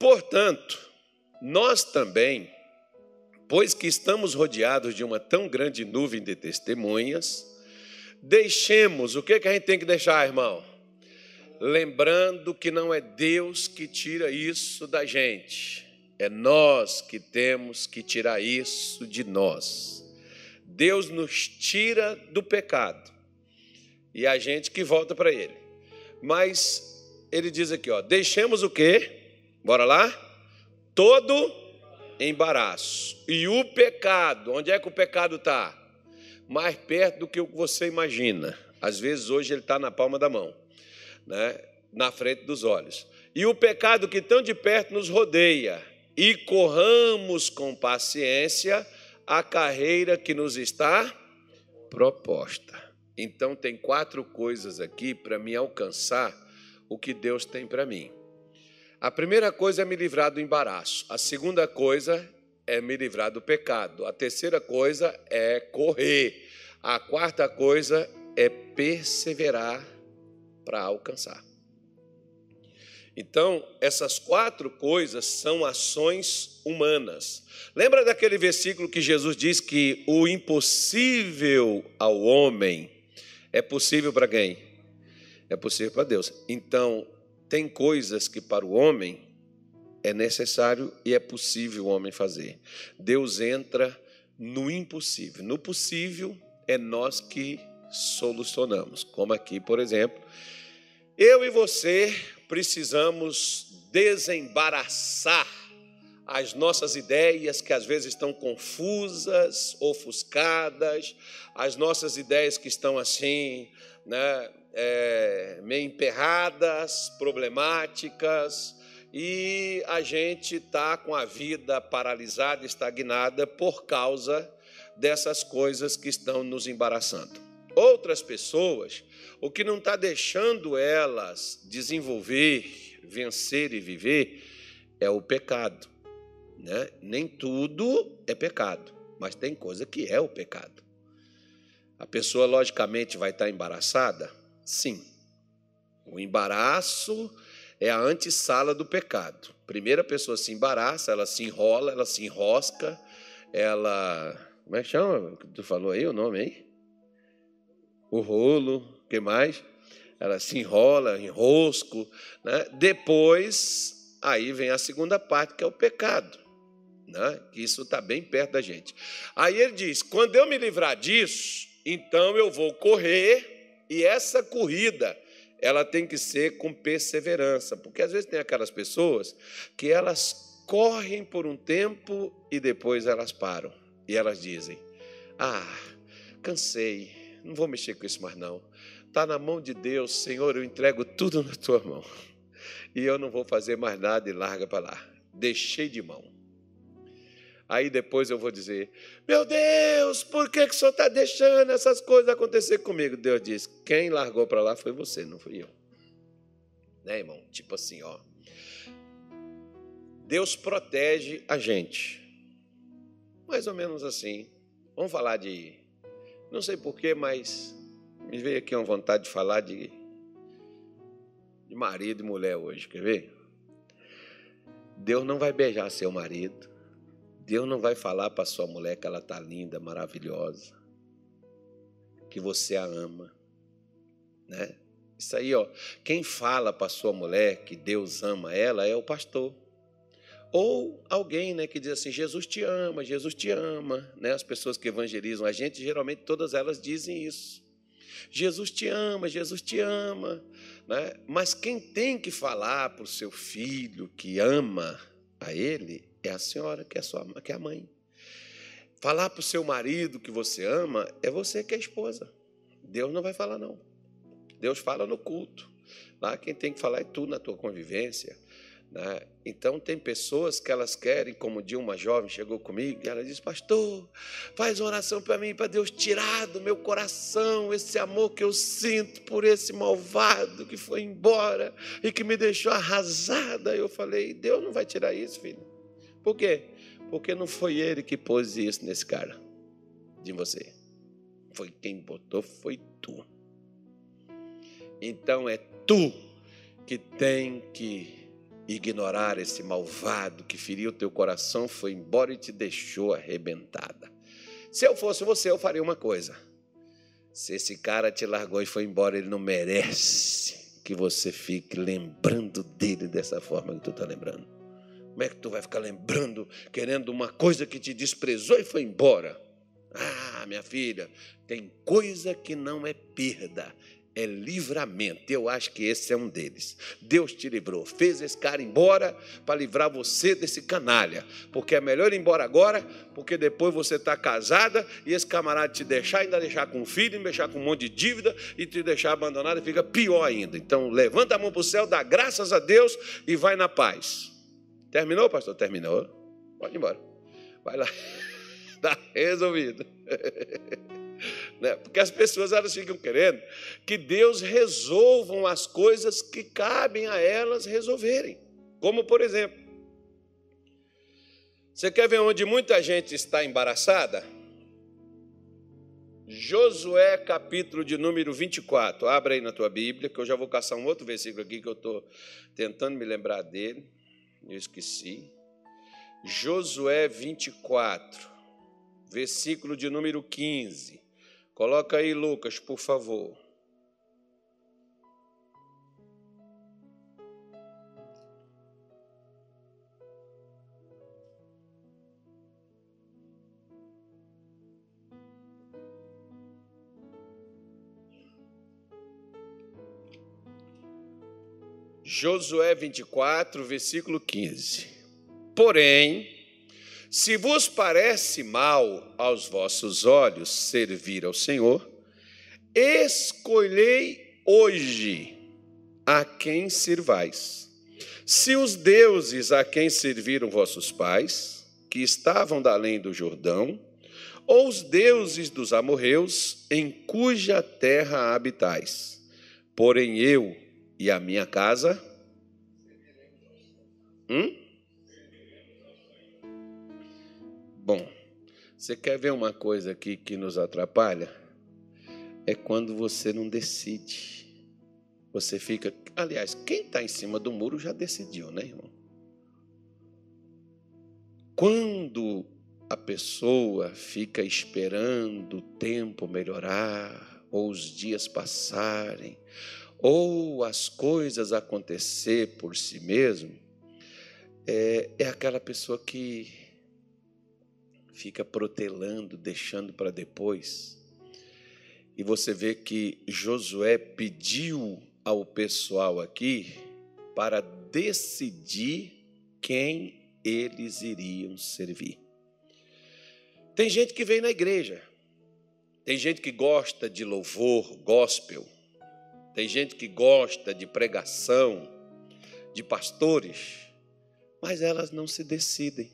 Portanto, nós também, pois que estamos rodeados de uma tão grande nuvem de testemunhas, deixemos, o que, que a gente tem que deixar, irmão? Lembrando que não é Deus que tira isso da gente, é nós que temos que tirar isso de nós. Deus nos tira do pecado e a gente que volta para Ele. Mas ele diz aqui, ó, deixemos o quê? Bora lá? Todo embaraço. E o pecado, onde é que o pecado está? Mais perto do que você imagina. Às vezes hoje ele está na palma da mão, né? na frente dos olhos. E o pecado que tão de perto nos rodeia. E corramos com paciência a carreira que nos está proposta. Então, tem quatro coisas aqui para me alcançar o que Deus tem para mim. A primeira coisa é me livrar do embaraço. A segunda coisa é me livrar do pecado. A terceira coisa é correr. A quarta coisa é perseverar para alcançar. Então, essas quatro coisas são ações humanas. Lembra daquele versículo que Jesus diz que o impossível ao homem é possível para quem? é possível para Deus. Então, tem coisas que para o homem é necessário e é possível o homem fazer. Deus entra no impossível. No possível é nós que solucionamos. Como aqui, por exemplo, eu e você precisamos desembaraçar as nossas ideias que às vezes estão confusas, ofuscadas, as nossas ideias que estão assim, né, é, meio emperradas, problemáticas, e a gente está com a vida paralisada, estagnada por causa dessas coisas que estão nos embaraçando. Outras pessoas, o que não está deixando elas desenvolver, vencer e viver é o pecado. Né? Nem tudo é pecado, mas tem coisa que é o pecado. A pessoa, logicamente, vai estar embaraçada? Sim. O embaraço é a antessala do pecado. Primeiro a pessoa se embaraça, ela se enrola, ela se enrosca, ela. Como é que chama? Tu falou aí o nome aí? O rolo, o que mais? Ela se enrola, enrosco. Né? Depois, aí vem a segunda parte, que é o pecado. Né? Isso está bem perto da gente. Aí ele diz: quando eu me livrar disso, então eu vou correr e essa corrida, ela tem que ser com perseverança, porque às vezes tem aquelas pessoas que elas correm por um tempo e depois elas param. E elas dizem: "Ah, cansei, não vou mexer com isso mais não. Está na mão de Deus, Senhor, eu entrego tudo na tua mão. E eu não vou fazer mais nada e larga para lá. Deixei de mão. Aí depois eu vou dizer: Meu Deus, por que, que o senhor está deixando essas coisas acontecer comigo? Deus diz: Quem largou para lá foi você, não fui eu. Né, irmão? Tipo assim, ó. Deus protege a gente. Mais ou menos assim. Vamos falar de. Não sei porquê, mas me veio aqui uma vontade de falar de, de marido e mulher hoje, quer ver? Deus não vai beijar seu marido. Deus não vai falar para sua mulher que ela está linda, maravilhosa, que você a ama, né? Isso aí, ó. Quem fala para sua mulher que Deus ama ela é o pastor. Ou alguém, né, que diz assim: Jesus te ama, Jesus te ama, né? As pessoas que evangelizam a gente, geralmente todas elas dizem isso. Jesus te ama, Jesus te ama, né? Mas quem tem que falar para o seu filho que ama a ele é a senhora, que é, sua, que é a mãe. Falar para o seu marido que você ama é você que é a esposa. Deus não vai falar, não. Deus fala no culto. Lá quem tem que falar é tu na tua convivência. Né? Então, tem pessoas que elas querem, como de uma jovem chegou comigo, e ela disse: Pastor, faz uma oração para mim, para Deus tirar do meu coração esse amor que eu sinto por esse malvado que foi embora e que me deixou arrasada. Eu falei: Deus não vai tirar isso, filho. Por quê? Porque não foi ele que pôs isso nesse cara, de você. Foi quem botou, foi tu. Então é tu que tem que ignorar esse malvado que feriu teu coração, foi embora e te deixou arrebentada. Se eu fosse você, eu faria uma coisa. Se esse cara te largou e foi embora, ele não merece que você fique lembrando dele dessa forma que tu está lembrando. Como é que tu vai ficar lembrando, querendo uma coisa que te desprezou e foi embora? Ah, minha filha, tem coisa que não é perda, é livramento. Eu acho que esse é um deles. Deus te livrou, fez esse cara embora para livrar você desse canalha. Porque é melhor ir embora agora, porque depois você está casada e esse camarada te deixar, ainda deixar com filho, ainda deixar com um monte de dívida e te deixar abandonado, fica pior ainda. Então levanta a mão para o céu, dá graças a Deus e vai na paz. Terminou, pastor? Terminou. Pode ir embora. Vai lá. Está resolvido. Né? Porque as pessoas elas ficam querendo que Deus resolvam as coisas que cabem a elas resolverem. Como, por exemplo, você quer ver onde muita gente está embaraçada? Josué, capítulo de número 24. Abra aí na tua Bíblia, que eu já vou caçar um outro versículo aqui que eu estou tentando me lembrar dele. Eu esqueci. Josué 24, versículo de número 15. Coloca aí, Lucas, por favor. Josué 24, versículo 15. Porém, se vos parece mal aos vossos olhos servir ao Senhor, escolhei hoje a quem servais. Se os deuses a quem serviram vossos pais, que estavam da além do Jordão, ou os deuses dos amorreus, em cuja terra habitais. Porém eu e a minha casa. Hum? Bom, você quer ver uma coisa aqui que nos atrapalha? É quando você não decide. Você fica. Aliás, quem está em cima do muro já decidiu, né, irmão? Quando a pessoa fica esperando o tempo melhorar, ou os dias passarem, ou as coisas acontecer por si mesmo, é, é aquela pessoa que fica protelando, deixando para depois. E você vê que Josué pediu ao pessoal aqui para decidir quem eles iriam servir. Tem gente que vem na igreja, tem gente que gosta de louvor, gospel, tem gente que gosta de pregação, de pastores, mas elas não se decidem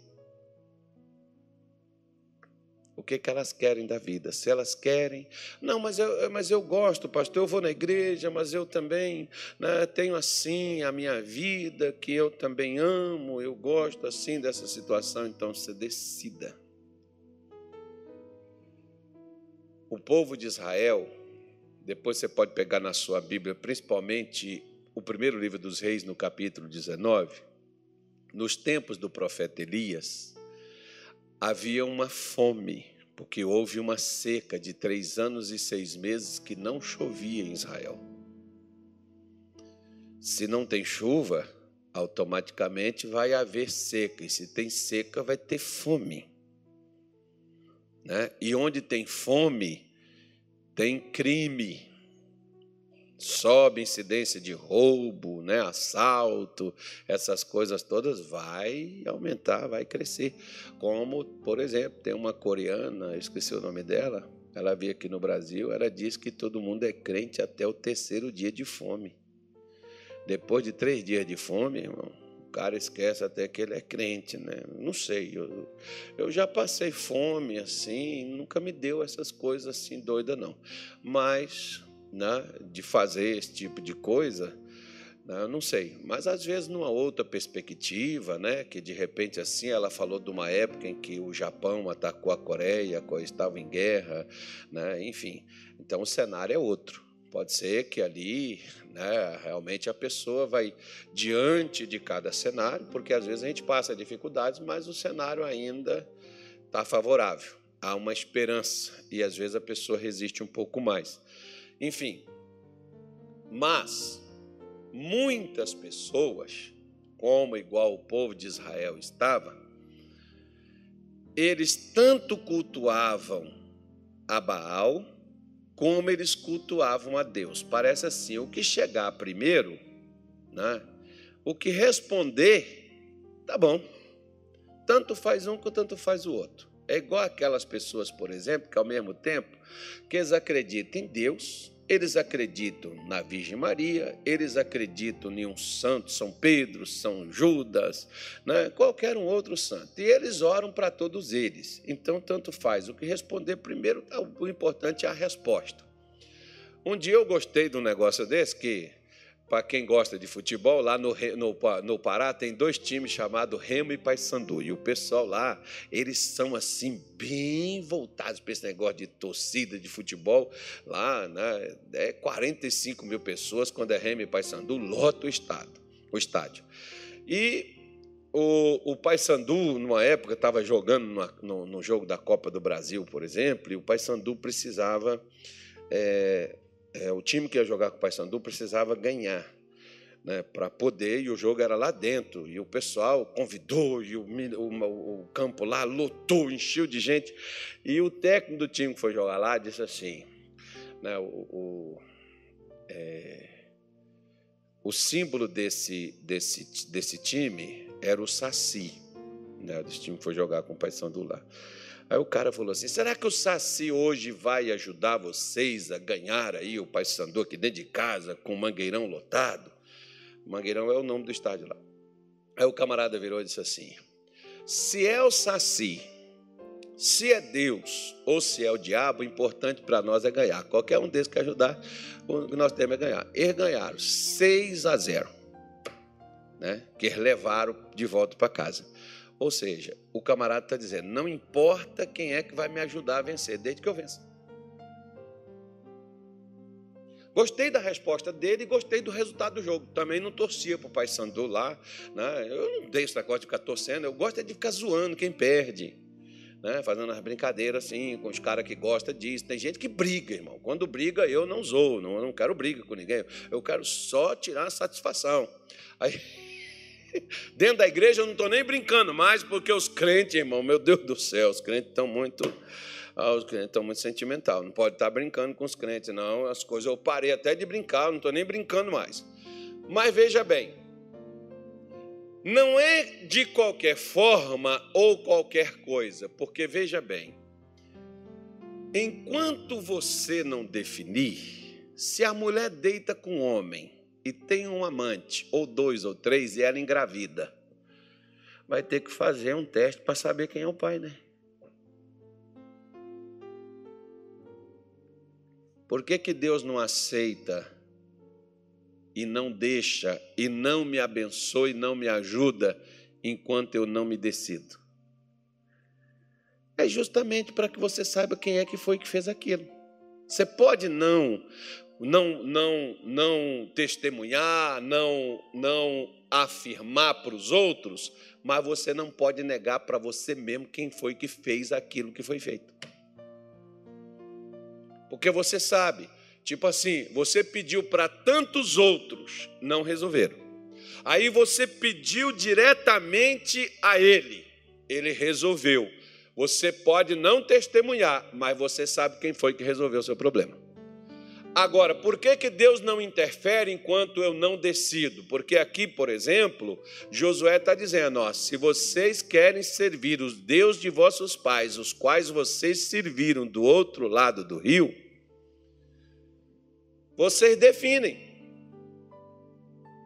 o que, que elas querem da vida. Se elas querem, não, mas eu, mas eu gosto, pastor, eu vou na igreja, mas eu também né, tenho assim a minha vida, que eu também amo, eu gosto assim dessa situação, então você decida. O povo de Israel, depois você pode pegar na sua Bíblia, principalmente o primeiro livro dos Reis, no capítulo 19, nos tempos do profeta Elias, havia uma fome, porque houve uma seca de três anos e seis meses que não chovia em Israel. Se não tem chuva, automaticamente vai haver seca, e se tem seca, vai ter fome. Né? E onde tem fome, tem crime sobe incidência de roubo, né, assalto, essas coisas todas, vai aumentar, vai crescer. Como, por exemplo, tem uma coreana, esqueci o nome dela, ela veio aqui no Brasil, ela diz que todo mundo é crente até o terceiro dia de fome. Depois de três dias de fome, irmão, o cara esquece até que ele é crente, né? Não sei, eu, eu já passei fome assim, nunca me deu essas coisas assim doida não. Mas né, de fazer esse tipo de coisa, né, não sei, mas às vezes numa outra perspectiva, né, que de repente assim ela falou de uma época em que o Japão atacou a Coreia, a Coreia estava em guerra, né, enfim, então o cenário é outro. Pode ser que ali, né, realmente a pessoa vai diante de cada cenário, porque às vezes a gente passa dificuldades, mas o cenário ainda está favorável. Há uma esperança e às vezes a pessoa resiste um pouco mais. Enfim, mas muitas pessoas, como igual o povo de Israel estava, eles tanto cultuavam a Baal, como eles cultuavam a Deus. Parece assim: o que chegar primeiro, né? o que responder, tá bom. Tanto faz um quanto tanto faz o outro. É igual aquelas pessoas, por exemplo, que ao mesmo tempo que eles acreditam em Deus, eles acreditam na Virgem Maria, eles acreditam em um santo, São Pedro, São Judas, né? qualquer um outro santo. E eles oram para todos eles. Então, tanto faz. O que responder primeiro, o importante é a resposta. Um dia eu gostei de um negócio desse que para quem gosta de futebol, lá no, no, no, Pará tem dois times chamados Remo e Paysandu. E o pessoal lá, eles são assim, bem voltados para esse negócio de torcida de futebol. Lá, né, é 45 mil pessoas, quando é Remo e Paysandu, lota o, estado, o estádio. E o, o Paysandu, numa época, estava jogando numa, no, no, jogo da Copa do Brasil, por exemplo, e o Paysandu precisava. É, é, o time que ia jogar com o Paysandu precisava ganhar. Né, para poder, e o jogo era lá dentro, e o pessoal convidou, e o, o, o, campo lá lotou, encheu de gente, e o técnico do time que foi jogar lá disse assim, né, o, é, o símbolo desse, desse, desse time era o Saci, né, desse time que foi jogar com o Paysandu lá. Aí o cara falou assim: será que o Saci hoje vai ajudar vocês a ganhar aí o Paysandu aqui dentro de casa com o mangueirão lotado? Mangueirão é o nome do estádio lá. Aí o camarada virou e disse assim: se é o Saci, se é Deus ou se é o diabo, o importante para nós é ganhar. Qualquer um desses que ajudar, o que nós temos é ganhar. Eles ganharam 6 a 0, né? que eles levaram de volta para casa. Ou seja, o camarada está dizendo: não importa quem é que vai me ajudar a vencer, desde que eu vença. Gostei da resposta dele e gostei do resultado do jogo. Também não torcia para o Pai Sandu lá. Né? Eu não dei esse negócio de ficar torcendo, eu gosto é de ficar zoando quem perde. Né? Fazendo as brincadeiras assim, com os caras que gostam disso. Tem gente que briga, irmão. Quando briga, eu não zoo, não, eu não quero briga com ninguém. Eu quero só tirar a satisfação. Aí. Dentro da igreja eu não estou nem brincando mais, porque os crentes, irmão, meu Deus do céu, os crentes estão muito. Ah, os crentes estão muito sentimental. Não pode estar brincando com os crentes, não. As coisas eu parei até de brincar, não estou nem brincando mais. Mas veja bem, não é de qualquer forma ou qualquer coisa, porque veja bem, enquanto você não definir, se a mulher deita com o homem e tem um amante, ou dois ou três, e ela engravida, vai ter que fazer um teste para saber quem é o pai, né? Por que, que Deus não aceita e não deixa, e não me abençoa e não me ajuda enquanto eu não me decido? É justamente para que você saiba quem é que foi que fez aquilo. Você pode não não, não, não testemunhar, não, não afirmar para os outros, mas você não pode negar para você mesmo quem foi que fez aquilo que foi feito. Porque você sabe, tipo assim, você pediu para tantos outros, não resolveram. Aí você pediu diretamente a ele, ele resolveu. Você pode não testemunhar, mas você sabe quem foi que resolveu o seu problema. Agora, por que, que Deus não interfere enquanto eu não decido? Porque aqui, por exemplo, Josué está dizendo: ó, se vocês querem servir os Deus de vossos pais, os quais vocês serviram do outro lado do rio, vocês definem.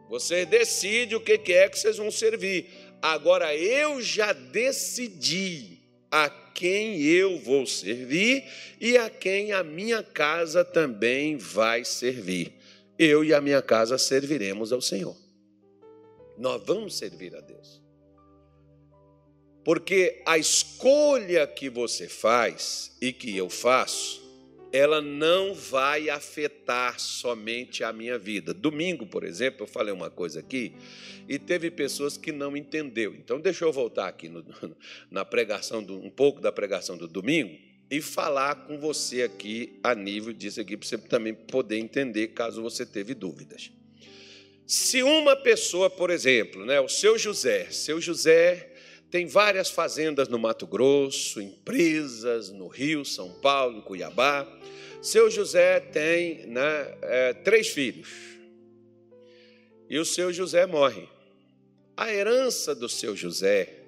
Vocês decidem o que é que vocês vão servir. Agora eu já decidi a quem eu vou servir e a quem a minha casa também vai servir. Eu e a minha casa serviremos ao Senhor. Nós vamos servir a Deus. Porque a escolha que você faz e que eu faço ela não vai afetar somente a minha vida. Domingo, por exemplo, eu falei uma coisa aqui e teve pessoas que não entendeu. Então, deixa eu voltar aqui no, na pregação, do, um pouco da pregação do domingo e falar com você aqui a nível disso aqui, para você também poder entender caso você teve dúvidas. Se uma pessoa, por exemplo, né, o seu José, seu José tem várias fazendas no Mato Grosso, empresas no Rio, São Paulo, Cuiabá. Seu José tem né, é, três filhos. E o seu José morre. A herança do seu José,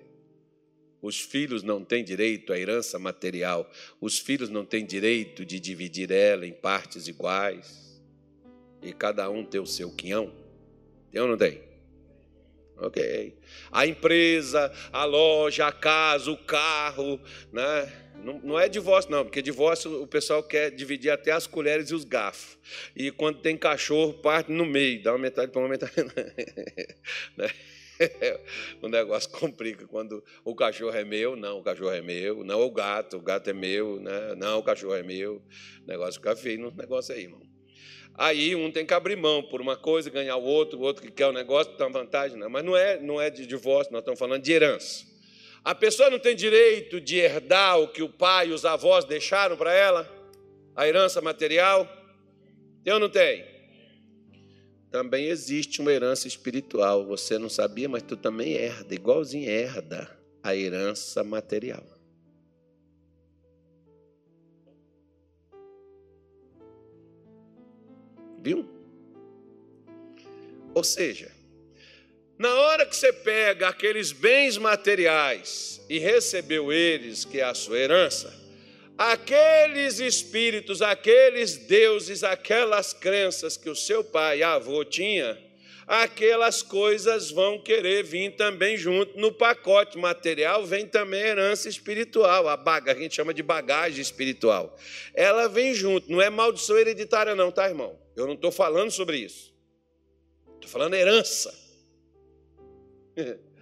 os filhos não têm direito à herança material, os filhos não têm direito de dividir ela em partes iguais, e cada um ter o seu quinhão. Tem ou não tem? Ok. A empresa, a loja, a casa, o carro, né? Não, não, é divórcio, não, porque divórcio o pessoal quer dividir até as colheres e os garfos. E quando tem cachorro, parte no meio, dá uma metade para uma metade. né? o negócio complica quando o cachorro é meu, não, o cachorro é meu, não o gato, o gato é meu, né? não, o cachorro é meu. O negócio fica feio no negócio aí, irmão. Aí um tem que abrir mão por uma coisa, ganhar o outro, o outro que quer o negócio, tem uma vantagem, não. Mas não é, não é de divórcio, nós estamos falando de herança. A pessoa não tem direito de herdar o que o pai e os avós deixaram para ela? A herança material? Tem ou não tem? Também existe uma herança espiritual. Você não sabia, mas tu também herda, igualzinho herda a herança material. Viu? Ou seja, na hora que você pega aqueles bens materiais e recebeu eles, que é a sua herança, aqueles espíritos, aqueles deuses, aquelas crenças que o seu pai e avô tinha, aquelas coisas vão querer vir também junto. No pacote material vem também a herança espiritual, a baga, a gente chama de bagagem espiritual. Ela vem junto, não é maldição hereditária, não, tá, irmão? Eu não estou falando sobre isso. Estou falando herança.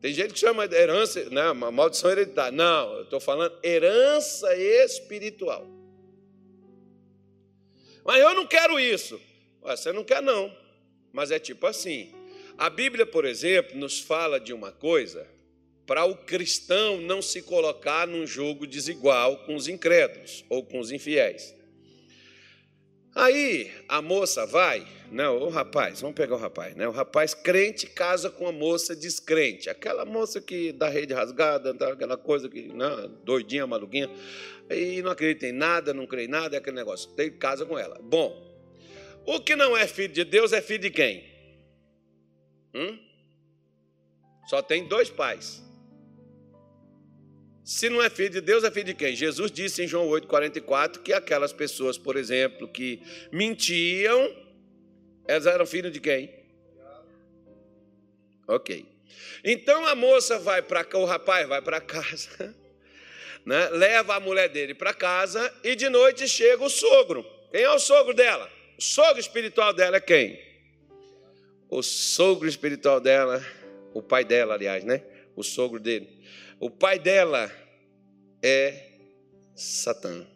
Tem gente que chama de herança, né, uma maldição hereditária. Não, eu estou falando herança espiritual. Mas eu não quero isso. Você não quer, não. Mas é tipo assim. A Bíblia, por exemplo, nos fala de uma coisa para o cristão não se colocar num jogo desigual com os incrédulos ou com os infiéis. Aí a moça vai, né, o rapaz, vamos pegar o rapaz, né? O rapaz crente casa com a moça descrente, aquela moça que dá rede rasgada, aquela coisa que, né, doidinha, maluquinha, e não acredita em nada, não crê em nada, é aquele negócio, tem casa com ela. Bom, o que não é filho de Deus é filho de quem? Hum? Só tem dois pais. Se não é filho de Deus, é filho de quem? Jesus disse em João 8,44 que aquelas pessoas, por exemplo, que mentiam, elas eram filhos de quem? Ok. Então a moça vai para cá, o rapaz vai para casa, né? leva a mulher dele para casa e de noite chega o sogro. Quem é o sogro dela? O sogro espiritual dela é quem? O sogro espiritual dela, o pai dela, aliás, né? O sogro dele. O pai dela é Satã.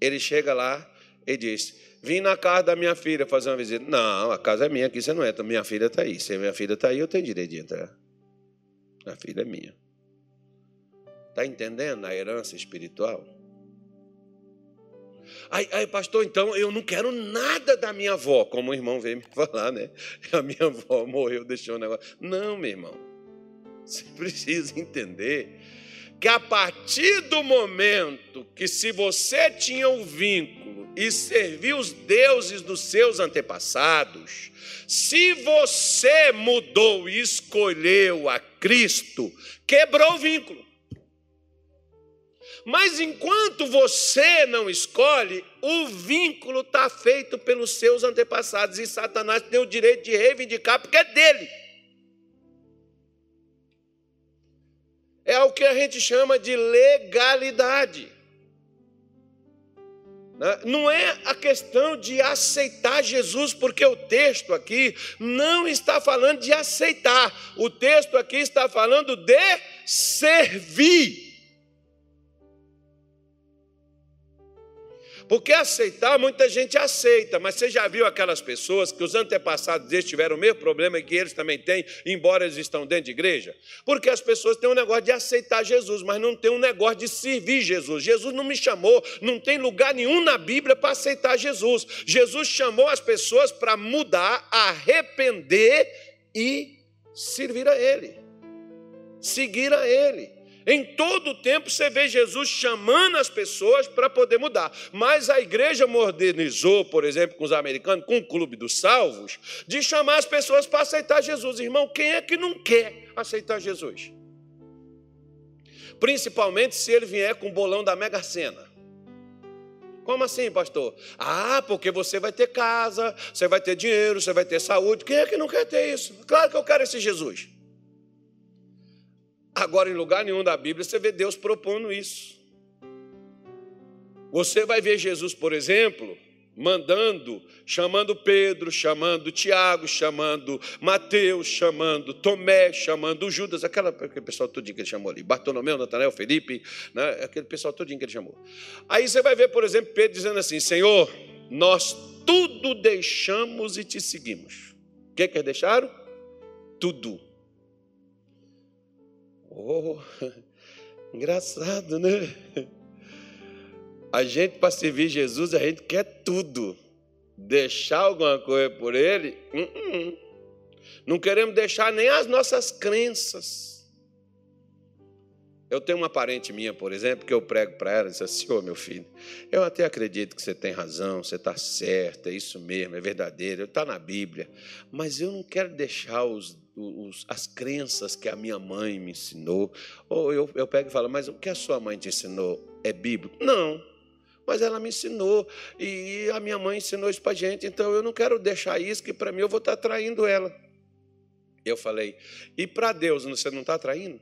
Ele chega lá e diz: Vim na casa da minha filha fazer uma visita. Não, a casa é minha, aqui você não entra. Minha filha está aí. Se minha filha está aí, eu tenho direito de entrar. A filha é minha. Está entendendo a herança espiritual? Aí, aí, pastor, então eu não quero nada da minha avó, como o irmão veio me falar, né? A minha avó morreu, deixou o negócio. Não, meu irmão. Você precisa entender que a partir do momento que se você tinha um vínculo e serviu os deuses dos seus antepassados, se você mudou e escolheu a Cristo, quebrou o vínculo. Mas enquanto você não escolhe, o vínculo está feito pelos seus antepassados e Satanás tem o direito de reivindicar porque é dele. É o que a gente chama de legalidade. Né? Não é a questão de aceitar Jesus, porque o texto aqui não está falando de aceitar, o texto aqui está falando de servir. Porque aceitar, muita gente aceita, mas você já viu aquelas pessoas que os antepassados deles tiveram o mesmo problema que eles também têm, embora eles estão dentro de igreja? Porque as pessoas têm um negócio de aceitar Jesus, mas não tem um negócio de servir Jesus. Jesus não me chamou, não tem lugar nenhum na Bíblia para aceitar Jesus. Jesus chamou as pessoas para mudar, arrepender e servir a Ele, seguir a Ele. Em todo o tempo você vê Jesus chamando as pessoas para poder mudar. Mas a igreja modernizou, por exemplo, com os americanos, com o Clube dos Salvos, de chamar as pessoas para aceitar Jesus. Irmão, quem é que não quer aceitar Jesus? Principalmente se ele vier com o bolão da Mega Sena. Como assim, pastor? Ah, porque você vai ter casa, você vai ter dinheiro, você vai ter saúde. Quem é que não quer ter isso? Claro que eu quero esse Jesus. Agora, em lugar nenhum da Bíblia, você vê Deus propondo isso. Você vai ver Jesus, por exemplo, mandando, chamando Pedro, chamando Tiago, chamando Mateus, chamando Tomé, chamando Judas, aquela, aquele pessoal todinho que ele chamou ali, Bartolomeu, Natanael, Felipe, né, aquele pessoal todinho que ele chamou. Aí você vai ver, por exemplo, Pedro dizendo assim: Senhor, nós tudo deixamos e te seguimos. O que, que eles deixaram? Tudo. Oh, engraçado, né? A gente, para servir Jesus, a gente quer tudo. Deixar alguma coisa por Ele, uh -uh. não queremos deixar nem as nossas crenças. Eu tenho uma parente minha, por exemplo, que eu prego para ela e diz assim: Ô oh, meu filho, eu até acredito que você tem razão, você está certo, é isso mesmo, é verdadeiro, está na Bíblia, mas eu não quero deixar os os, as crenças que a minha mãe me ensinou. Ou eu, eu pego e falo, mas o que a sua mãe te ensinou é bíblico? Não, mas ela me ensinou e a minha mãe ensinou isso para gente, então eu não quero deixar isso, que para mim eu vou estar tá traindo ela. Eu falei, e para Deus você não está traindo?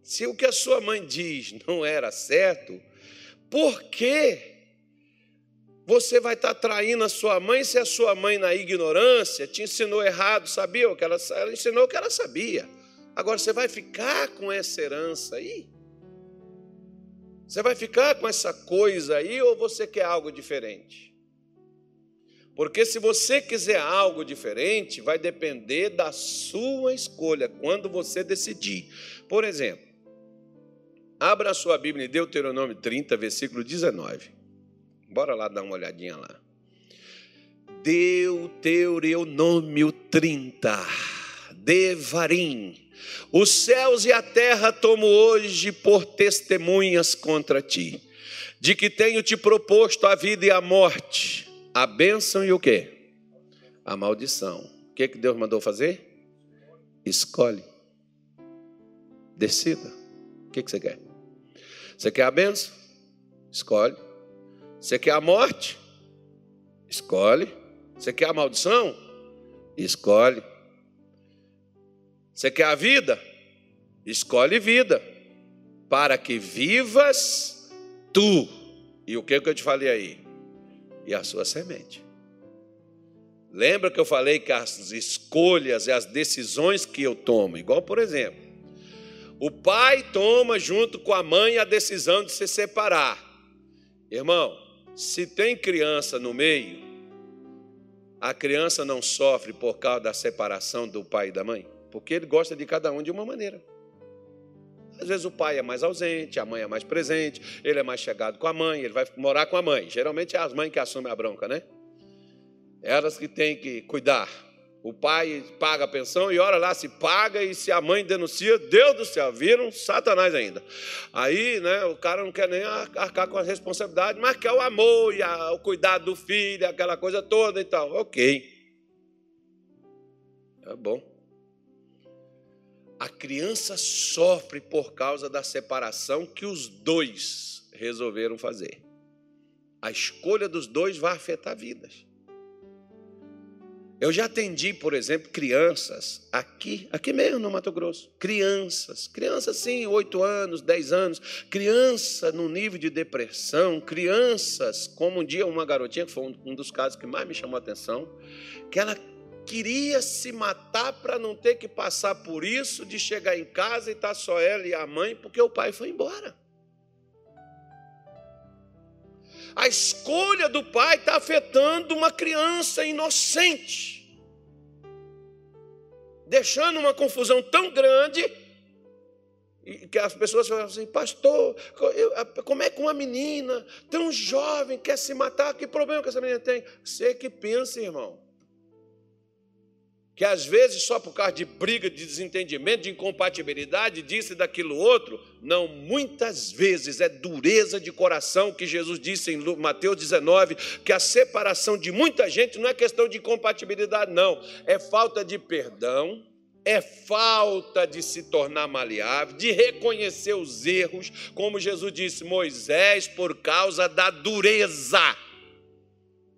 Se o que a sua mãe diz não era certo, por que você vai estar traindo a sua mãe se a sua mãe, na ignorância, te ensinou errado, sabia o que ela, ela ensinou o que ela sabia. Agora você vai ficar com essa herança aí? Você vai ficar com essa coisa aí ou você quer algo diferente? Porque se você quiser algo diferente, vai depender da sua escolha, quando você decidir. Por exemplo, abra a sua Bíblia em Deuteronômio 30, versículo 19. Bora lá dar uma olhadinha lá. Deuteronômio 30, Devarim. Os céus e a terra tomo hoje por testemunhas contra ti, de que tenho te proposto a vida e a morte, a bênção e o quê? A maldição. O que, que Deus mandou fazer? Escolhe. Decida. O que, que você quer? Você quer a bênção? Escolhe. Você quer a morte? Escolhe. Você quer a maldição? Escolhe. Você quer a vida? Escolhe vida, para que vivas tu. E o que, que eu te falei aí? E a sua semente. Lembra que eu falei que as escolhas e as decisões que eu tomo, igual por exemplo, o pai toma junto com a mãe a decisão de se separar. Irmão, se tem criança no meio, a criança não sofre por causa da separação do pai e da mãe, porque ele gosta de cada um de uma maneira. Às vezes o pai é mais ausente, a mãe é mais presente, ele é mais chegado com a mãe, ele vai morar com a mãe. Geralmente é as mães que assumem a bronca, né? Elas que têm que cuidar. O pai paga a pensão e olha lá se paga e se a mãe denuncia, Deus do céu, viram Satanás ainda. Aí, né, o cara não quer nem arcar com a responsabilidade, mas quer o amor e a, o cuidado do filho, aquela coisa toda e tal. Ok. É bom. A criança sofre por causa da separação que os dois resolveram fazer. A escolha dos dois vai afetar vidas. Eu já atendi, por exemplo, crianças aqui, aqui mesmo no Mato Grosso. Crianças, crianças sim, 8 anos, 10 anos, criança no nível de depressão, crianças, como um dia uma garotinha, que foi um dos casos que mais me chamou a atenção, que ela queria se matar para não ter que passar por isso, de chegar em casa e estar tá só ela e a mãe, porque o pai foi embora. A escolha do pai está afetando uma criança inocente, deixando uma confusão tão grande que as pessoas falam assim, pastor, como é que uma menina tão jovem quer se matar? Que problema que essa menina tem? Você que pensa, irmão que às vezes só por causa de briga, de desentendimento, de incompatibilidade, disso e daquilo outro, não, muitas vezes é dureza de coração que Jesus disse em Mateus 19, que a separação de muita gente não é questão de incompatibilidade, não, é falta de perdão, é falta de se tornar maleável, de reconhecer os erros, como Jesus disse, Moisés, por causa da dureza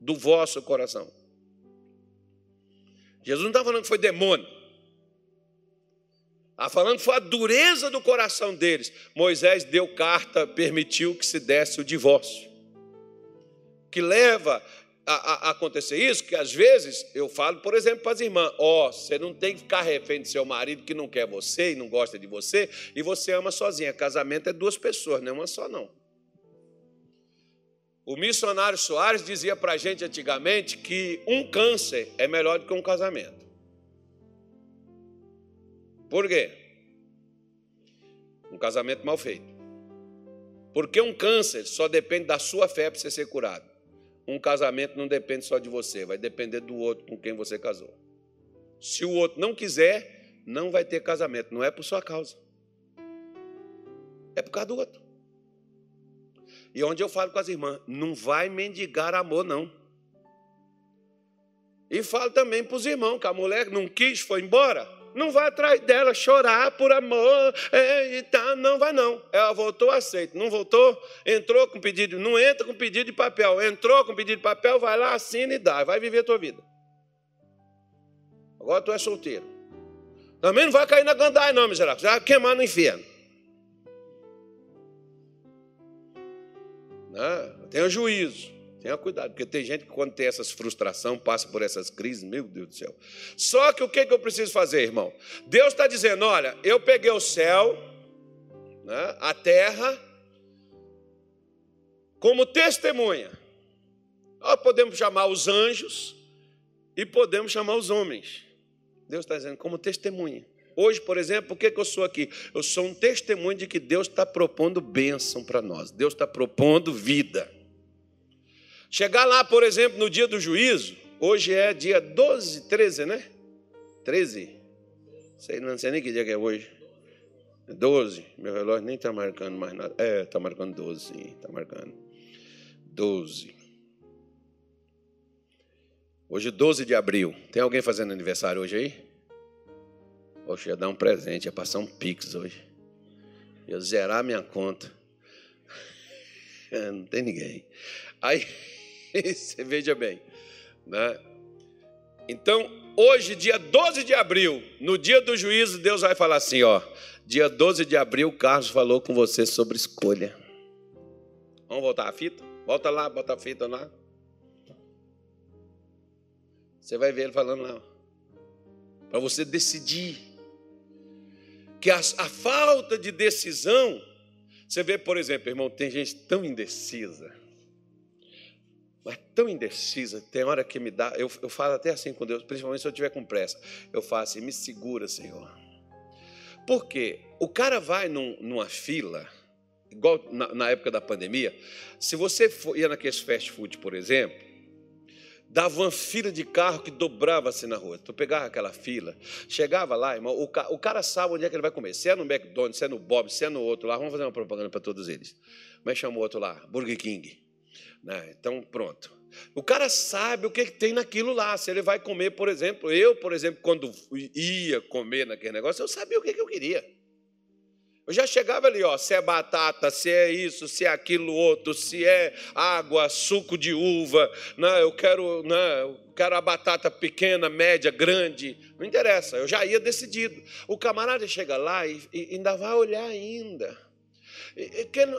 do vosso coração. Jesus não está falando que foi demônio. Está falando que foi a dureza do coração deles. Moisés deu carta, permitiu que se desse o divórcio. Que leva a, a, acontecer isso, que às vezes eu falo, por exemplo, para as irmãs: ó, oh, você não tem que ficar refém do seu marido que não quer você e não gosta de você, e você ama sozinha. Casamento é duas pessoas, não é uma só, não. O missionário Soares dizia para a gente antigamente que um câncer é melhor do que um casamento. Por quê? Um casamento mal feito. Porque um câncer só depende da sua fé para você ser curado. Um casamento não depende só de você, vai depender do outro com quem você casou. Se o outro não quiser, não vai ter casamento. Não é por sua causa. É por causa do outro. E onde eu falo com as irmãs, não vai mendigar amor, não. E falo também para os irmãos, que a mulher não quis, foi embora. Não vai atrás dela chorar por amor, e tá, não vai não. Ela voltou, aceita. Não voltou, entrou com pedido, não entra com pedido de papel. Entrou com pedido de papel, vai lá, assina e dá. Vai viver a tua vida. Agora tu é solteiro. Também não vai cair na gandaia, não, miserável. Você vai queimar no inferno. Né? Tenha juízo, tenha cuidado, porque tem gente que quando tem essas frustrações, passa por essas crises, meu Deus do céu. Só que o que, que eu preciso fazer, irmão? Deus está dizendo: olha, eu peguei o céu, né, a terra, como testemunha. Nós podemos chamar os anjos e podemos chamar os homens. Deus está dizendo como testemunha. Hoje, por exemplo, por que, eu sou aqui? Eu sou um testemunho de que Deus está propondo bênção para nós, Deus está propondo vida. Chegar lá, por exemplo, no dia do juízo, hoje é dia 12, 13, né? 13? Sei, não sei nem que dia que é hoje. 12. Meu relógio nem está marcando mais nada. É, está marcando 12, sim, está marcando. 12. Hoje, 12 de abril. Tem alguém fazendo aniversário hoje aí? Poxa, ia dar um presente, ia passar um pix hoje. Ia zerar minha conta. Não tem ninguém. Aí, você veja bem. Né? Então, hoje, dia 12 de abril, no dia do juízo, Deus vai falar assim: ó. Dia 12 de abril, Carlos falou com você sobre escolha. Vamos voltar a fita? Volta lá, bota a fita lá. Você vai ver ele falando lá. Para você decidir que a, a falta de decisão, você vê, por exemplo, irmão, tem gente tão indecisa, mas tão indecisa, tem hora que me dá, eu, eu falo até assim com Deus, principalmente se eu estiver com pressa, eu falo assim, me segura, Senhor. Porque o cara vai num, numa fila, igual na, na, época da pandemia, se você for, ia naqueles fast food, por exemplo, dava uma fila de carro que dobrava assim na rua. Tu pegava aquela fila, chegava lá, irmão, o, ca, o cara sabe onde é que ele vai comer. Se é no McDonald's, se é no Bob, se é no outro lá, vamos fazer uma propaganda para todos eles. Mas chama o outro lá, Burger King. Né? Então, pronto. O cara sabe o que tem naquilo lá. Se ele vai comer, por exemplo, eu, por exemplo, quando ia comer naquele negócio, eu sabia o que eu queria. Eu já chegava ali, ó, se é batata, se é isso, se é aquilo outro, se é água, suco de uva, né, eu quero, né, eu quero a batata pequena, média, grande, não interessa, eu já ia decidido. O camarada chega lá e, e ainda vai olhar ainda.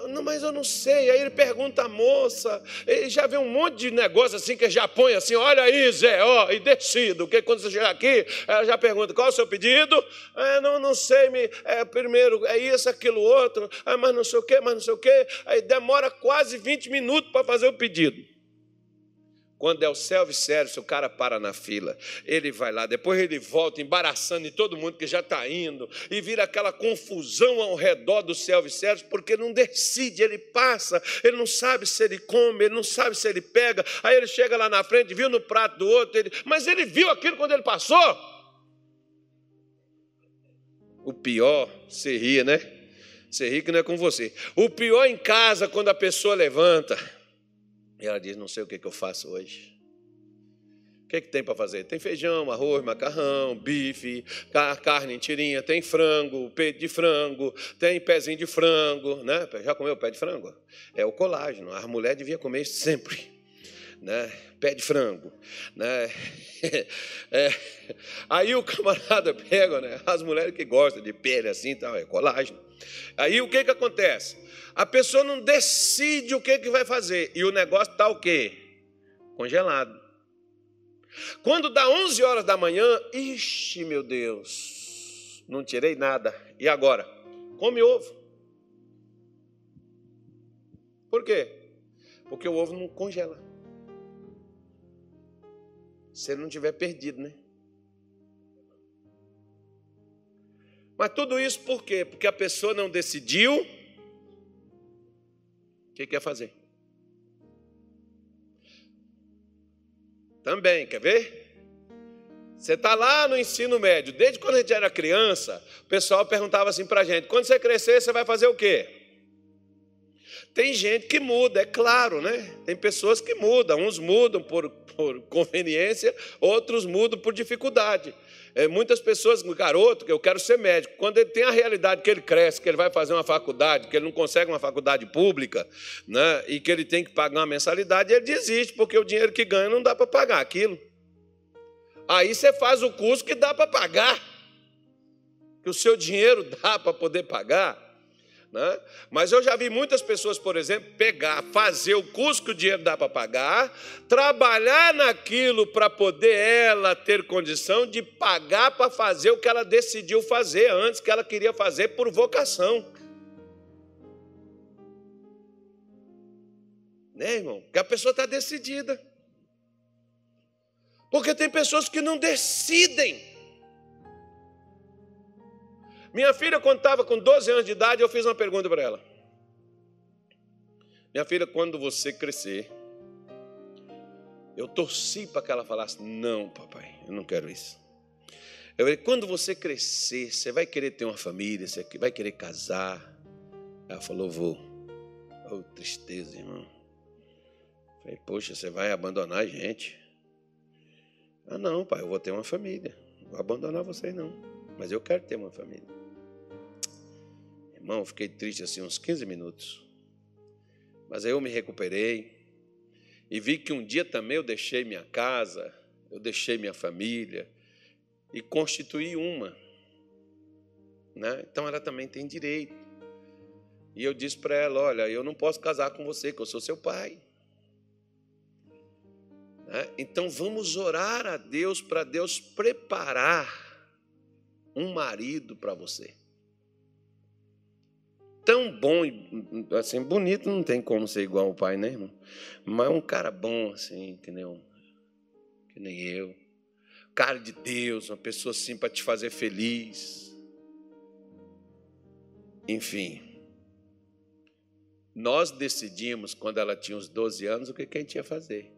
Não, mas eu não sei. Aí ele pergunta à moça, ele já vê um monte de negócio assim que já põe assim: olha aí, Zé, ó, e decido. Porque quando você chegar aqui, ela já pergunta: qual é o seu pedido? É, não, não sei, me, é, primeiro é isso, aquilo, outro, é, mas não sei o quê, mas não sei o quê. Aí demora quase 20 minutos para fazer o pedido. Quando é o self-service, o cara para na fila, ele vai lá, depois ele volta embaraçando em todo mundo que já está indo, e vira aquela confusão ao redor do self-service, porque não decide, ele passa, ele não sabe se ele come, ele não sabe se ele pega, aí ele chega lá na frente, viu no prato do outro, ele, mas ele viu aquilo quando ele passou. O pior, você ria, né? Você ri que não é com você. O pior em casa, quando a pessoa levanta, e ela diz: Não sei o que, que eu faço hoje. O que, que tem para fazer? Tem feijão, arroz, macarrão, bife, carne em tirinha, tem frango, peito de frango, tem pezinho de frango, né? Já comeu pé de frango? É o colágeno. A mulher devia comer sempre, né? Pé de frango, né? É. Aí o camarada pega, né? As mulheres que gostam de pele assim, tal, é colágeno. Aí o que que acontece? A pessoa não decide o que, que vai fazer. E o negócio está o quê? Congelado. Quando dá 11 horas da manhã, ixi, meu Deus, não tirei nada. E agora? Come ovo. Por quê? Porque o ovo não congela. Se ele não tiver perdido, né? Mas tudo isso por quê? Porque a pessoa não decidiu que quer fazer? Também, quer ver? Você está lá no ensino médio, desde quando a gente era criança, o pessoal perguntava assim para a gente: quando você crescer, você vai fazer o quê? Tem gente que muda, é claro, né? Tem pessoas que mudam, uns mudam por, por conveniência, outros mudam por dificuldade. É, muitas pessoas, garoto, que eu quero ser médico, quando ele tem a realidade que ele cresce, que ele vai fazer uma faculdade, que ele não consegue uma faculdade pública, né, e que ele tem que pagar uma mensalidade, ele desiste, porque o dinheiro que ganha não dá para pagar aquilo. Aí você faz o curso que dá para pagar, que o seu dinheiro dá para poder pagar. Né? Mas eu já vi muitas pessoas, por exemplo, pegar, fazer o curso que o dinheiro dá para pagar, trabalhar naquilo para poder ela ter condição de pagar para fazer o que ela decidiu fazer antes, que ela queria fazer por vocação. Né, irmão? Que a pessoa está decidida. Porque tem pessoas que não decidem. Minha filha, quando estava com 12 anos de idade, eu fiz uma pergunta para ela. Minha filha, quando você crescer, eu torci para que ela falasse: Não, papai, eu não quero isso. Eu falei: Quando você crescer, você vai querer ter uma família, você vai querer casar. Ela falou: Vou. Oh, tristeza, irmão. Eu falei: Poxa, você vai abandonar a gente? Ah, não, pai, eu vou ter uma família. Não vou abandonar vocês, não. Mas eu quero ter uma família. Irmão, fiquei triste assim uns 15 minutos. Mas aí eu me recuperei e vi que um dia também eu deixei minha casa, eu deixei minha família e constituí uma. Né? Então ela também tem direito. E eu disse para ela: Olha, eu não posso casar com você, que eu sou seu pai. Né? Então vamos orar a Deus para Deus preparar um marido para você tão bom, assim, bonito não tem como ser igual ao pai, né, irmão? Mas um cara bom, assim, que nem, um, que nem eu. Cara de Deus, uma pessoa assim para te fazer feliz. Enfim. Nós decidimos, quando ela tinha uns 12 anos, o que a gente ia fazer.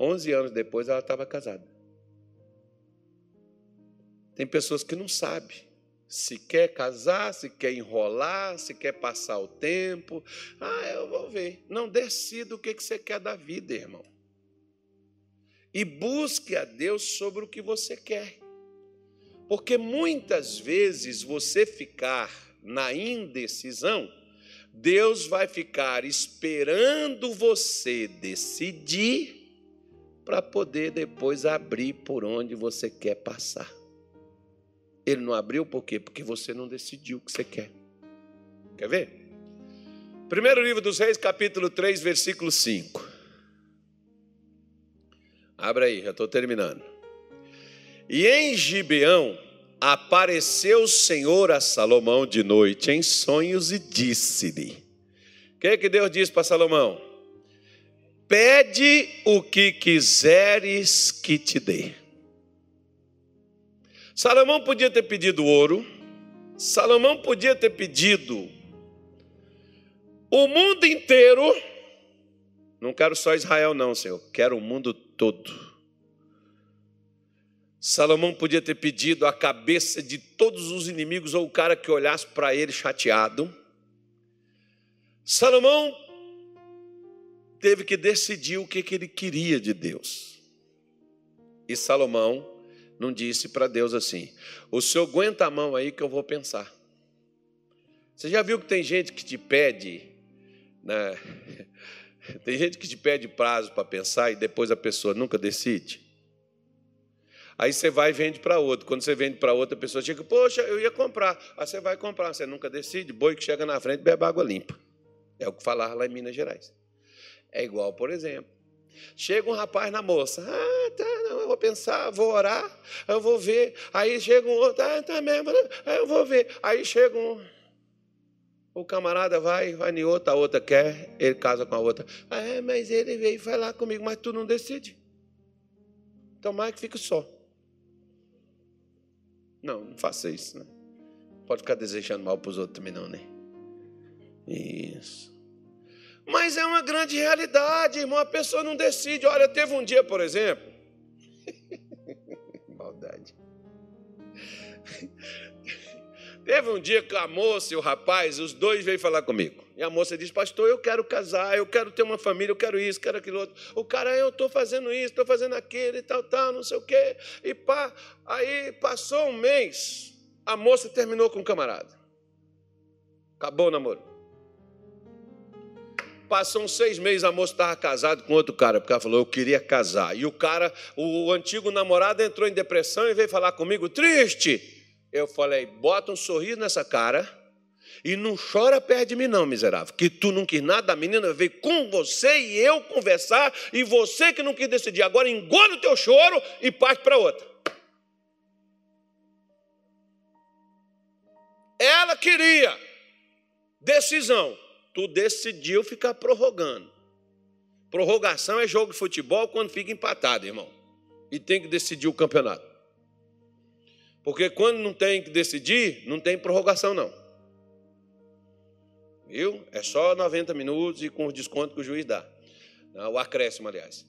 11 anos depois, ela estava casada. Tem pessoas que não sabem se quer casar, se quer enrolar, se quer passar o tempo. Ah, eu vou ver. Não decida o que você quer da vida, irmão. E busque a Deus sobre o que você quer. Porque muitas vezes você ficar na indecisão, Deus vai ficar esperando você decidir para poder depois abrir por onde você quer passar. Ele não abriu por quê? Porque você não decidiu o que você quer. Quer ver? Primeiro livro dos Reis, capítulo 3, versículo 5. Abra aí, já estou terminando. E em Gibeão apareceu o Senhor a Salomão de noite em sonhos e disse-lhe: O que, é que Deus disse para Salomão? Pede o que quiseres que te dê. Salomão podia ter pedido ouro, Salomão podia ter pedido o mundo inteiro. Não quero só Israel, não, Senhor, quero o mundo todo. Salomão podia ter pedido a cabeça de todos os inimigos ou o cara que olhasse para ele chateado. Salomão teve que decidir o que, que ele queria de Deus. E Salomão não disse para Deus assim: O senhor aguenta a mão aí que eu vou pensar. Você já viu que tem gente que te pede, né? tem gente que te pede prazo para pensar e depois a pessoa nunca decide? Aí você vai e vende para outro. Quando você vende para outra, a pessoa chega, poxa, eu ia comprar. Aí você vai comprar, você nunca decide. Boi que chega na frente bebe água limpa. É o que falava lá em Minas Gerais. É igual, por exemplo. Chega um rapaz na moça, ah, tá, não, eu vou pensar, vou orar, eu vou ver. Aí chega um outro, ah, tá mesmo, né, eu vou ver. Aí chega um, o camarada vai, vai em outra, a outra quer, ele casa com a outra. Ah, é, mas ele veio falar comigo, mas tu não decide. Então mais que fique só. Não, não faça isso, né? Pode ficar desejando mal para os outros também, não, né? Isso. Mas é uma grande realidade, irmão. A pessoa não decide. Olha, teve um dia, por exemplo. Maldade. Teve um dia que a moça e o rapaz, os dois veio falar comigo. E a moça disse, pastor, eu quero casar, eu quero ter uma família, eu quero isso, quero aquilo outro. O cara, eu estou fazendo isso, estou fazendo aquilo e tal, tal, não sei o quê. E pá, aí passou um mês, a moça terminou com o camarada. Acabou o namoro. Uns seis meses, a moça estava casada com outro cara, porque ela falou, eu queria casar. E o cara, o antigo namorado, entrou em depressão e veio falar comigo, triste. Eu falei, bota um sorriso nessa cara e não chora perto de mim, não, miserável. Que tu não quis nada, a menina veio com você e eu conversar, e você que não quis decidir. Agora engole o teu choro e parte para outra. Ela queria decisão tu decidiu ficar prorrogando. Prorrogação é jogo de futebol quando fica empatado, irmão. E tem que decidir o campeonato. Porque quando não tem que decidir, não tem prorrogação, não. Viu? É só 90 minutos e com o desconto que o juiz dá. O acréscimo, aliás.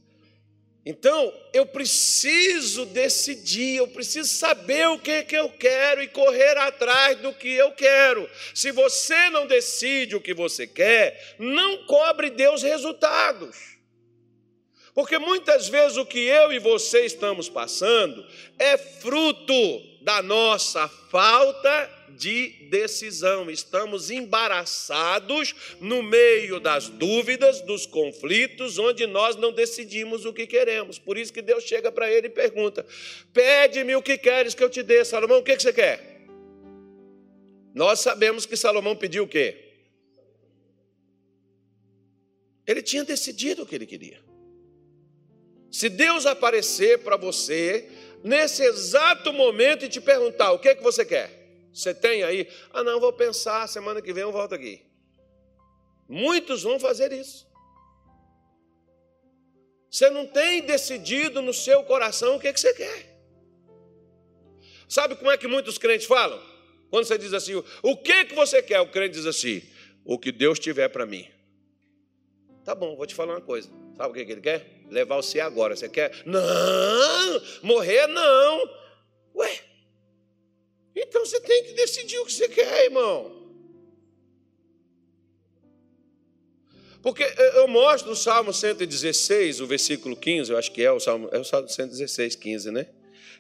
Então, eu preciso decidir, eu preciso saber o que, que eu quero e correr atrás do que eu quero. Se você não decide o que você quer, não cobre Deus resultados. Porque muitas vezes o que eu e você estamos passando é fruto da nossa falta de decisão. Estamos embaraçados no meio das dúvidas, dos conflitos, onde nós não decidimos o que queremos. Por isso que Deus chega para ele e pergunta: Pede-me o que queres que eu te dê. Salomão, o que você quer? Nós sabemos que Salomão pediu o quê? Ele tinha decidido o que ele queria. Se Deus aparecer para você nesse exato momento e te perguntar o que é que você quer, você tem aí? Ah, não, vou pensar, semana que vem eu volto aqui. Muitos vão fazer isso. Você não tem decidido no seu coração o que, é que você quer. Sabe como é que muitos crentes falam? Quando você diz assim, o que, é que você quer? O crente diz assim, o que Deus tiver para mim. Tá bom, vou te falar uma coisa. Sabe o que ele quer? Levar você agora. Você quer? Não, morrer não. Ué, então você tem que decidir o que você quer, irmão. Porque eu mostro no Salmo 116, o versículo 15, eu acho que é o Salmo, é o Salmo 116, 15, né?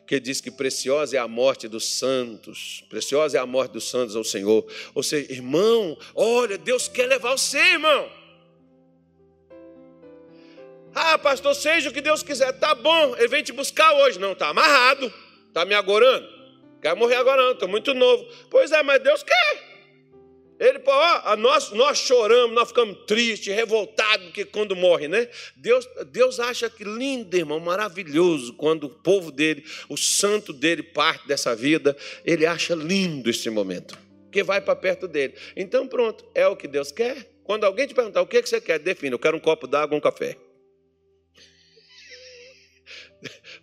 Que diz que preciosa é a morte dos santos, preciosa é a morte dos santos ao Senhor. Ou seja, irmão, olha, Deus quer levar você, irmão. Ah, pastor, seja o que Deus quiser, tá bom, ele vem te buscar hoje. Não, tá amarrado, tá me agorando. Quero morrer agora não, estou muito novo. Pois é, mas Deus quer. Ele, ó, nós, nós choramos, nós ficamos tristes, revoltados que quando morre, né? Deus, Deus acha que lindo, irmão, maravilhoso quando o povo dele, o santo dele parte dessa vida, ele acha lindo esse momento, que vai para perto dele. Então pronto, é o que Deus quer. Quando alguém te perguntar o que você quer, defina, eu quero um copo d'água, um café.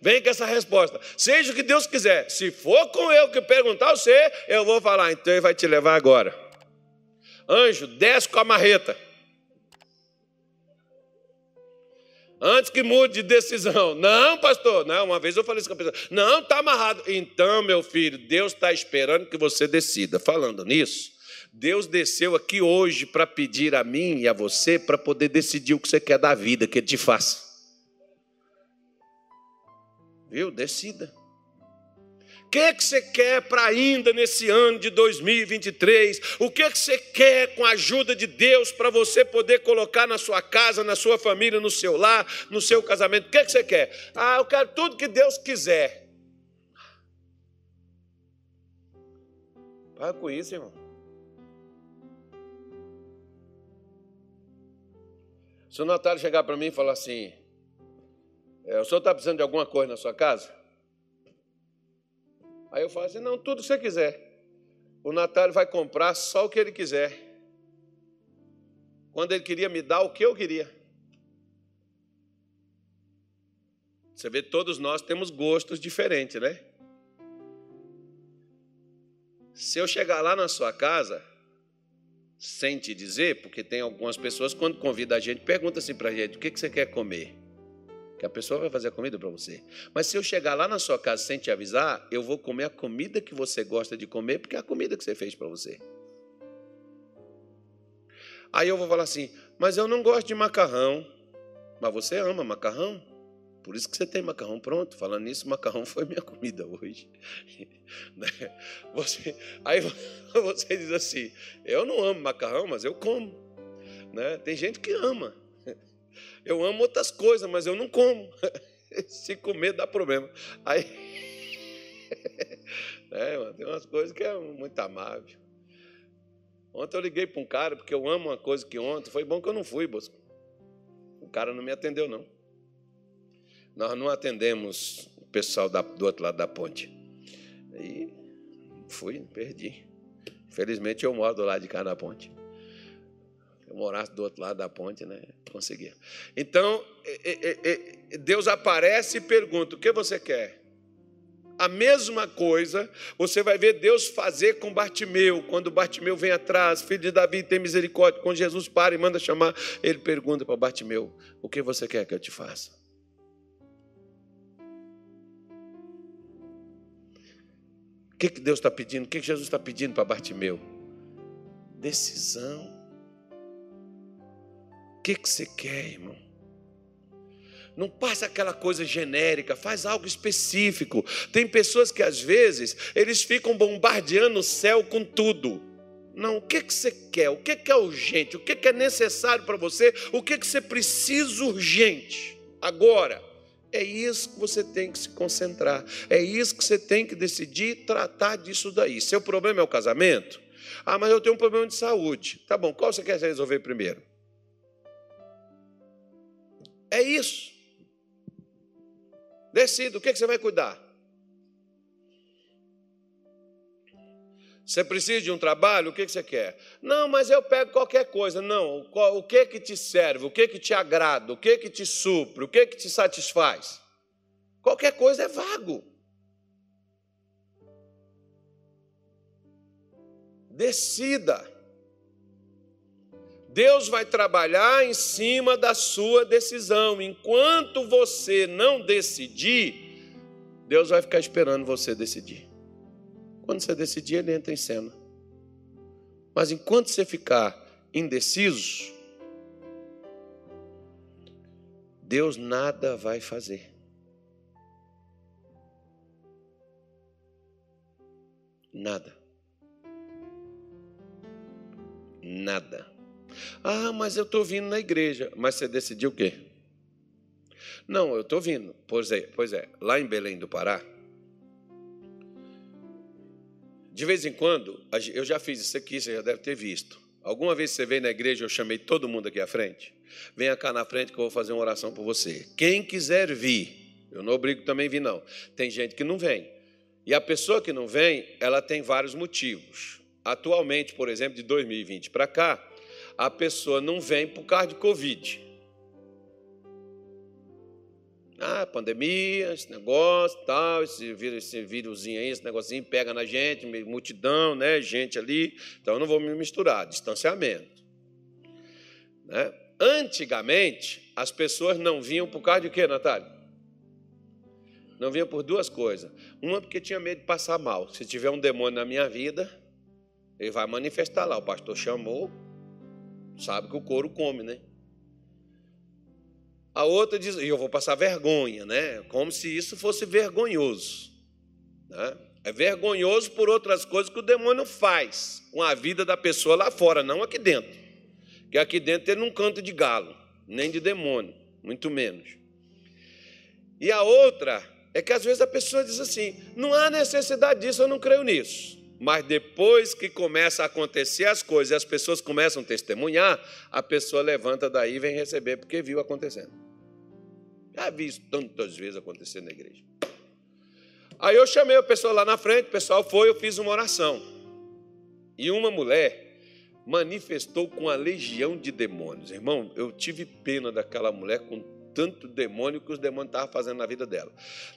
Vem com essa resposta. Seja o que Deus quiser. Se for com eu que perguntar você, eu vou falar, então ele vai te levar agora. Anjo, desce com a marreta. Antes que mude de decisão. Não, pastor. Não, uma vez eu falei isso com a pessoa. Não, está amarrado. Então, meu filho, Deus está esperando que você decida. Falando nisso, Deus desceu aqui hoje para pedir a mim e a você para poder decidir o que você quer da vida, que Ele te faça. Viu? Decida que, que você quer para ainda nesse ano de 2023? O que, que você quer com a ajuda de Deus para você poder colocar na sua casa, na sua família, no seu lar, no seu casamento? O que, que você quer? Ah, eu quero tudo que Deus quiser. Para com isso, irmão. Se o Natália chegar para mim e falar assim: é, o senhor está precisando de alguma coisa na sua casa? Aí eu falo assim: não, tudo que você quiser. O Natália vai comprar só o que ele quiser. Quando ele queria me dar o que eu queria. Você vê, todos nós temos gostos diferentes, né? Se eu chegar lá na sua casa, sem te dizer, porque tem algumas pessoas, quando convida a gente, pergunta assim para a gente: o que você quer comer? Que a pessoa vai fazer a comida para você. Mas se eu chegar lá na sua casa sem te avisar, eu vou comer a comida que você gosta de comer, porque é a comida que você fez para você. Aí eu vou falar assim: mas eu não gosto de macarrão. Mas você ama macarrão? Por isso que você tem macarrão pronto. Falando nisso, macarrão foi minha comida hoje. Né? você, aí você diz assim: eu não amo macarrão, mas eu como. Né? Tem gente que ama. Eu amo outras coisas, mas eu não como. Se comer dá problema. Aí. É, mano, tem umas coisas que é muito amável. Ontem eu liguei para um cara, porque eu amo uma coisa que ontem. Foi bom que eu não fui, Bosco. O cara não me atendeu, não. Nós não atendemos o pessoal da, do outro lado da ponte. E fui, perdi. Felizmente eu moro do lado de cá da ponte eu morasse do outro lado da ponte, né? Conseguia. Então, Deus aparece e pergunta: o que você quer? A mesma coisa você vai ver Deus fazer com Bartimeu. Quando Bartimeu vem atrás, filho de Davi, tem misericórdia. Quando Jesus para e manda chamar, ele pergunta para Bartimeu: O que você quer que eu te faça? O que, que Deus está pedindo? O que, que Jesus está pedindo para Bartimeu? Decisão que, que você quer, irmão? Não passa aquela coisa genérica, faz algo específico. Tem pessoas que às vezes eles ficam bombardeando o céu com tudo. Não, o que, que você quer? O que, que é urgente? O que, que é necessário para você? O que, que você precisa urgente? Agora, é isso que você tem que se concentrar. É isso que você tem que decidir tratar disso daí. Seu problema é o casamento? Ah, mas eu tenho um problema de saúde. Tá bom, qual você quer resolver primeiro? É isso. Decida, o que, é que você vai cuidar? Você precisa de um trabalho? O que, é você quer? Não, mas eu pego qualquer coisa. Não, o que é que te serve? O que que te agrada? O que que te supre? O que que te satisfaz? Qualquer coisa é vago. Decida. Deus vai trabalhar em cima da sua decisão. Enquanto você não decidir, Deus vai ficar esperando você decidir. Quando você decidir, ele entra em cena. Mas enquanto você ficar indeciso, Deus nada vai fazer. Nada. Nada. Ah, mas eu estou vindo na igreja. Mas você decidiu o quê? Não, eu estou vindo. Pois é, pois é, lá em Belém do Pará, De vez em quando, eu já fiz isso aqui, você já deve ter visto. Alguma vez você veio na igreja, eu chamei todo mundo aqui à frente? Venha cá na frente que eu vou fazer uma oração por você. Quem quiser vir, eu não obrigo também vir, não. Tem gente que não vem. E a pessoa que não vem, ela tem vários motivos. Atualmente, por exemplo, de 2020 para cá, a pessoa não vem por causa de Covid. Ah, pandemia, esse negócio, tal, esse vírus, esse vírusinho aí, esse negocinho pega na gente, multidão, né, gente ali. Então eu não vou me misturar, distanciamento. Né? Antigamente, as pessoas não vinham por causa de quê, Natália? Não vinham por duas coisas. Uma porque tinha medo de passar mal. Se tiver um demônio na minha vida, ele vai manifestar lá. O pastor chamou, sabe que o couro come, né? A outra diz, e eu vou passar vergonha, né? Como se isso fosse vergonhoso. Né? É vergonhoso por outras coisas que o demônio faz com a vida da pessoa lá fora, não aqui dentro. Que aqui dentro ele não canta de galo, nem de demônio, muito menos. E a outra é que às vezes a pessoa diz assim: não há necessidade disso, eu não creio nisso. Mas depois que começa a acontecer as coisas e as pessoas começam a testemunhar, a pessoa levanta daí e vem receber porque viu acontecendo. Já vi isso tantas vezes acontecer na igreja. Aí eu chamei a pessoa lá na frente, o pessoal foi, eu fiz uma oração. E uma mulher manifestou com a legião de demônios. Irmão, eu tive pena daquela mulher com tanto demônio que os demônios estavam fazendo na vida dela.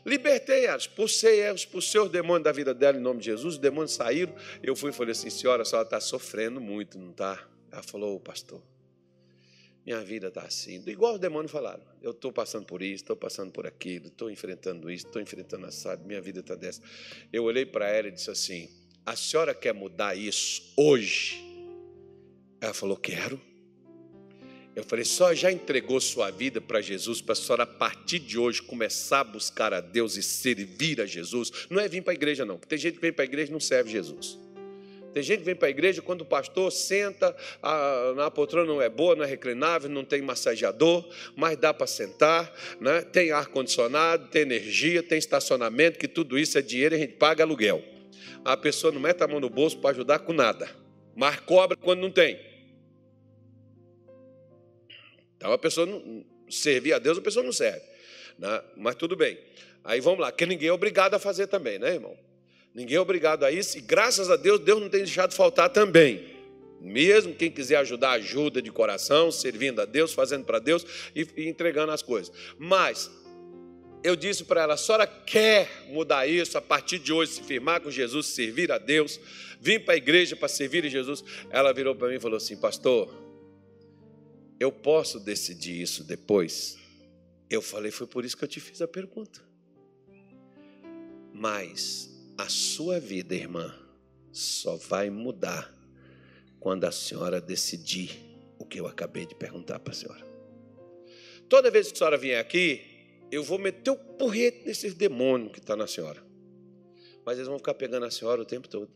Libertei-a, expulsei ela, expulsei os demônios da vida dela em nome de Jesus, os demônios saíram. Eu fui e falei assim: senhora, a senhora está sofrendo muito, não está? Ela falou: oh, pastor, minha vida está assim. Igual os demônios falaram: eu estou passando por isso, estou passando por aquilo, estou enfrentando isso, estou enfrentando assado, minha vida está dessa. Eu olhei para ela e disse assim: a senhora quer mudar isso hoje? Ela falou: quero. Eu falei, só já entregou sua vida para Jesus, para a senhora, a partir de hoje, começar a buscar a Deus e servir a Jesus. Não é vir para a igreja, não, porque tem gente que vem para a igreja e não serve Jesus. Tem gente que vem para a igreja quando o pastor senta, a, a poltrona não é boa, não é reclinável, não tem massageador, mas dá para sentar, né? tem ar-condicionado, tem energia, tem estacionamento, que tudo isso é dinheiro e a gente paga aluguel. A pessoa não mete a mão no bolso para ajudar com nada, mas cobra quando não tem. Então a pessoa não servir a Deus, a pessoa não serve. Né? Mas tudo bem. Aí vamos lá, que ninguém é obrigado a fazer também, né, irmão? Ninguém é obrigado a isso, e graças a Deus, Deus não tem deixado faltar também. Mesmo quem quiser ajudar, ajuda de coração, servindo a Deus, fazendo para Deus e, e entregando as coisas. Mas eu disse para ela: a senhora quer mudar isso a partir de hoje, se firmar com Jesus, servir a Deus, vir para a igreja para servir a Jesus? Ela virou para mim e falou assim: Pastor, eu posso decidir isso depois? Eu falei, foi por isso que eu te fiz a pergunta. Mas a sua vida, irmã, só vai mudar quando a senhora decidir o que eu acabei de perguntar para a senhora. Toda vez que a senhora vier aqui, eu vou meter o porrete nesses demônios que está na senhora. Mas eles vão ficar pegando a senhora o tempo todo.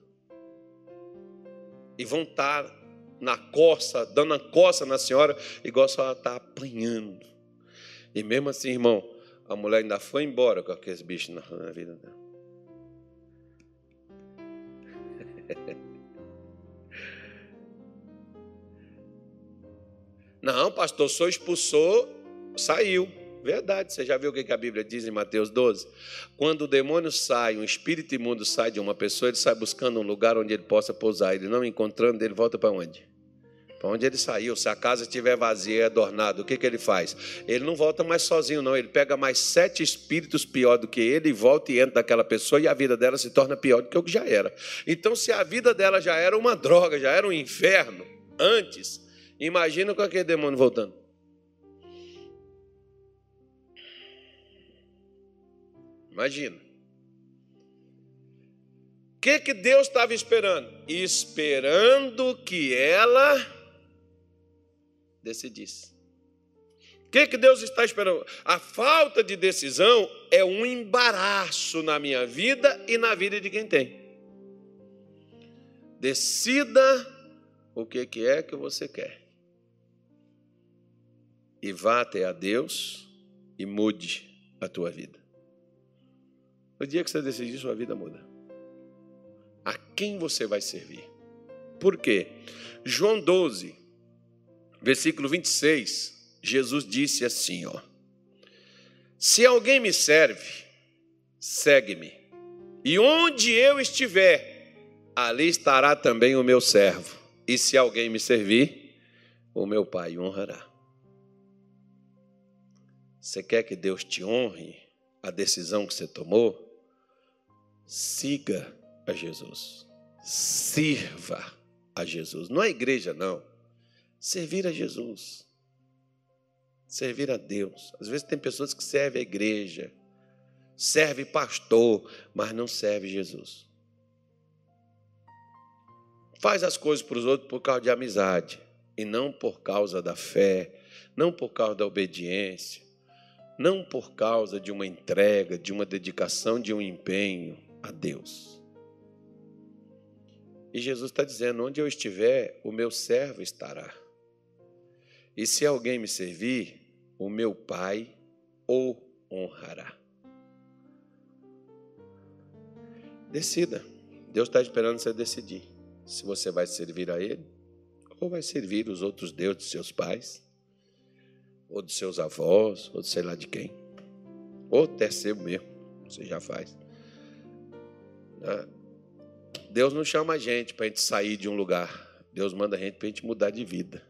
E vão estar tá na coça, dando a coça na senhora, igual a senhora está apanhando. E mesmo assim, irmão, a mulher ainda foi embora com aqueles bichos na, na vida dela. Não, pastor, só expulsou, saiu. Verdade, você já viu o que a Bíblia diz em Mateus 12? Quando o demônio sai, um espírito imundo sai de uma pessoa, ele sai buscando um lugar onde ele possa pousar. Ele não encontrando, ele volta para onde? Para onde ele saiu. Se a casa estiver vazia e adornada, o que, que ele faz? Ele não volta mais sozinho, não. Ele pega mais sete espíritos pior do que ele e volta e entra naquela pessoa e a vida dela se torna pior do que o que já era. Então, se a vida dela já era uma droga, já era um inferno antes, imagina com aquele demônio voltando. Imagina. O que, que Deus estava esperando? Esperando que ela decidisse. O que, que Deus está esperando? A falta de decisão é um embaraço na minha vida e na vida de quem tem. Decida o que, que é que você quer. E vá até a Deus e mude a tua vida. No dia que você decidir, sua vida muda. A quem você vai servir. Por quê? João 12, versículo 26, Jesus disse assim, ó: Se alguém me serve, segue-me. E onde eu estiver, ali estará também o meu servo. E se alguém me servir, o meu Pai honrará. Você quer que Deus te honre a decisão que você tomou? Siga a Jesus. Sirva a Jesus. Não é igreja, não. Servir a Jesus. Servir a Deus. Às vezes tem pessoas que servem a igreja, serve pastor, mas não serve Jesus. Faz as coisas para os outros por causa de amizade e não por causa da fé, não por causa da obediência, não por causa de uma entrega, de uma dedicação, de um empenho a Deus. E Jesus está dizendo: onde eu estiver, o meu servo estará. E se alguém me servir, o meu Pai o honrará. Decida. Deus está esperando você decidir se você vai servir a Ele ou vai servir os outros deuses de seus pais, ou de seus avós, ou de sei lá de quem, ou até seu mesmo, você já faz. Ah, Deus não chama a gente para a gente sair de um lugar. Deus manda a gente para a gente mudar de vida.